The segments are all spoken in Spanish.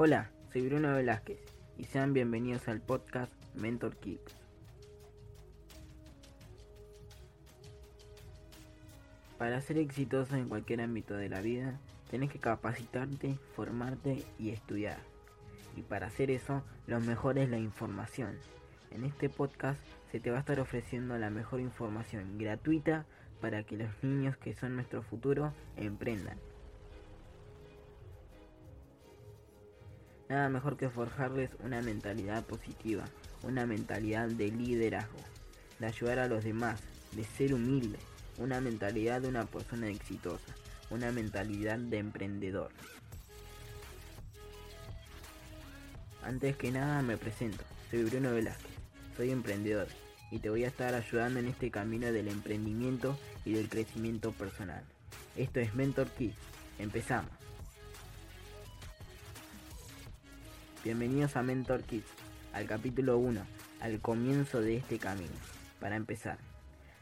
Hola, soy Bruno Velázquez y sean bienvenidos al podcast Mentor Kids. Para ser exitoso en cualquier ámbito de la vida, tenés que capacitarte, formarte y estudiar. Y para hacer eso, lo mejor es la información. En este podcast se te va a estar ofreciendo la mejor información gratuita para que los niños que son nuestro futuro emprendan. Nada mejor que forjarles una mentalidad positiva, una mentalidad de liderazgo, de ayudar a los demás, de ser humilde, una mentalidad de una persona exitosa, una mentalidad de emprendedor. Antes que nada me presento, soy Bruno Velázquez, soy emprendedor y te voy a estar ayudando en este camino del emprendimiento y del crecimiento personal. Esto es Mentor Kids, empezamos. Bienvenidos a Mentor Kids, al capítulo 1, al comienzo de este camino. Para empezar,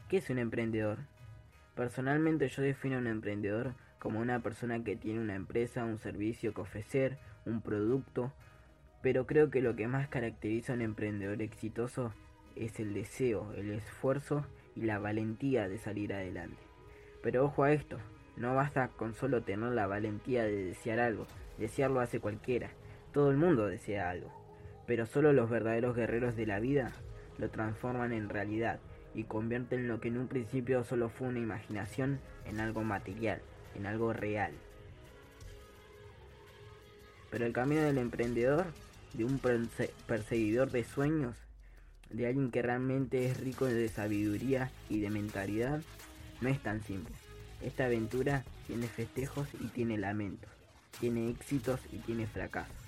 ¿qué es un emprendedor? Personalmente yo defino a un emprendedor como una persona que tiene una empresa, un servicio que ofrecer, un producto, pero creo que lo que más caracteriza a un emprendedor exitoso es el deseo, el esfuerzo y la valentía de salir adelante. Pero ojo a esto, no basta con solo tener la valentía de desear algo, desearlo hace cualquiera, todo el mundo desea algo, pero solo los verdaderos guerreros de la vida lo transforman en realidad y convierten lo que en un principio solo fue una imaginación en algo material, en algo real. Pero el camino del emprendedor, de un perseguidor de sueños, de alguien que realmente es rico de sabiduría y de mentalidad, no es tan simple. Esta aventura tiene festejos y tiene lamentos, tiene éxitos y tiene fracasos.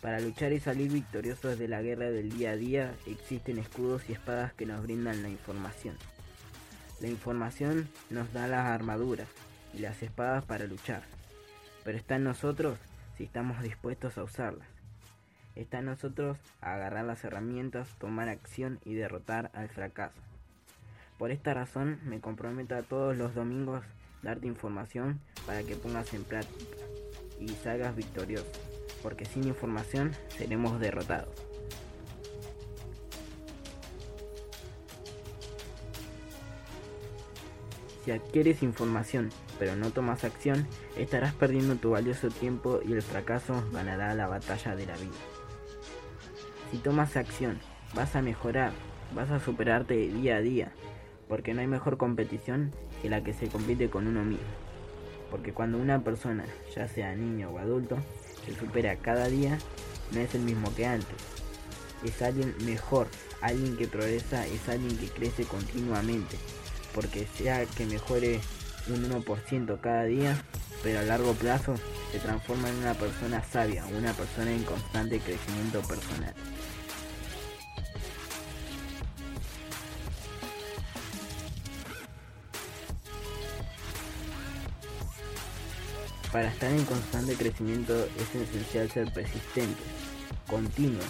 Para luchar y salir victoriosos de la guerra del día a día existen escudos y espadas que nos brindan la información. La información nos da las armaduras y las espadas para luchar, pero está en nosotros si estamos dispuestos a usarlas. Está en nosotros agarrar las herramientas, tomar acción y derrotar al fracaso. Por esta razón me comprometo a todos los domingos darte información para que pongas en práctica y salgas victorioso porque sin información seremos derrotados. Si adquieres información pero no tomas acción, estarás perdiendo tu valioso tiempo y el fracaso ganará la batalla de la vida. Si tomas acción, vas a mejorar, vas a superarte día a día, porque no hay mejor competición que la que se compite con uno mismo. Porque cuando una persona, ya sea niño o adulto, se supera cada día, no es el mismo que antes. Es alguien mejor, alguien que progresa, es alguien que crece continuamente. Porque sea que mejore un 1% cada día, pero a largo plazo se transforma en una persona sabia, una persona en constante crecimiento personal. Para estar en constante crecimiento es esencial ser persistente, continuo,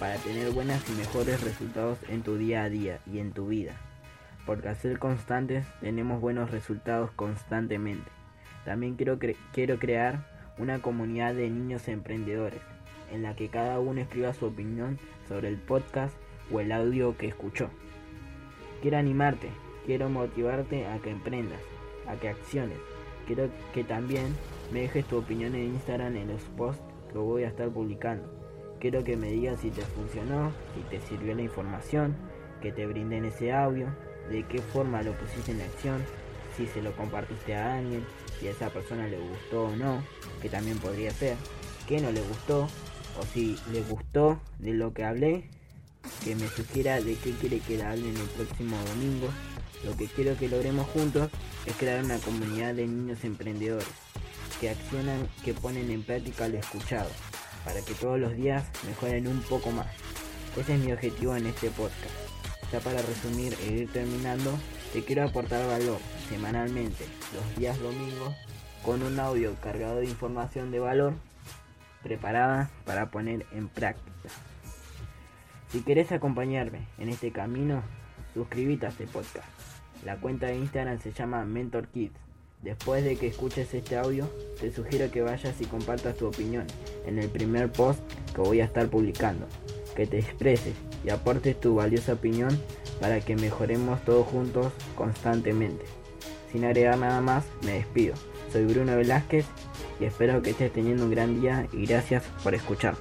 para tener buenas y mejores resultados en tu día a día y en tu vida. Porque al ser constantes tenemos buenos resultados constantemente. También quiero, quiero crear una comunidad de niños emprendedores, en la que cada uno escriba su opinión sobre el podcast o el audio que escuchó. Quiero animarte, quiero motivarte a que emprendas, a que acciones. Quiero que también me dejes tu opinión en Instagram en los posts que voy a estar publicando. Quiero que me digas si te funcionó, si te sirvió la información, que te brindé en ese audio, de qué forma lo pusiste en acción, si se lo compartiste a alguien, si a esa persona le gustó o no, que también podría ser, que no le gustó, o si le gustó de lo que hablé, que me sugiera de qué quiere que le hable en el próximo domingo. Lo que quiero que logremos juntos es crear una comunidad de niños emprendedores que accionan, que ponen en práctica lo escuchado, para que todos los días mejoren un poco más. Ese es mi objetivo en este podcast. Ya para resumir e ir terminando, te quiero aportar valor semanalmente, los días domingos, con un audio cargado de información de valor preparada para poner en práctica. Si querés acompañarme en este camino, suscríbete a este podcast. La cuenta de Instagram se llama Mentor Kids Después de que escuches este audio, te sugiero que vayas y compartas tu opinión en el primer post que voy a estar publicando, que te expreses y aportes tu valiosa opinión para que mejoremos todos juntos constantemente. Sin agregar nada más, me despido. Soy Bruno Velázquez y espero que estés teniendo un gran día y gracias por escuchar.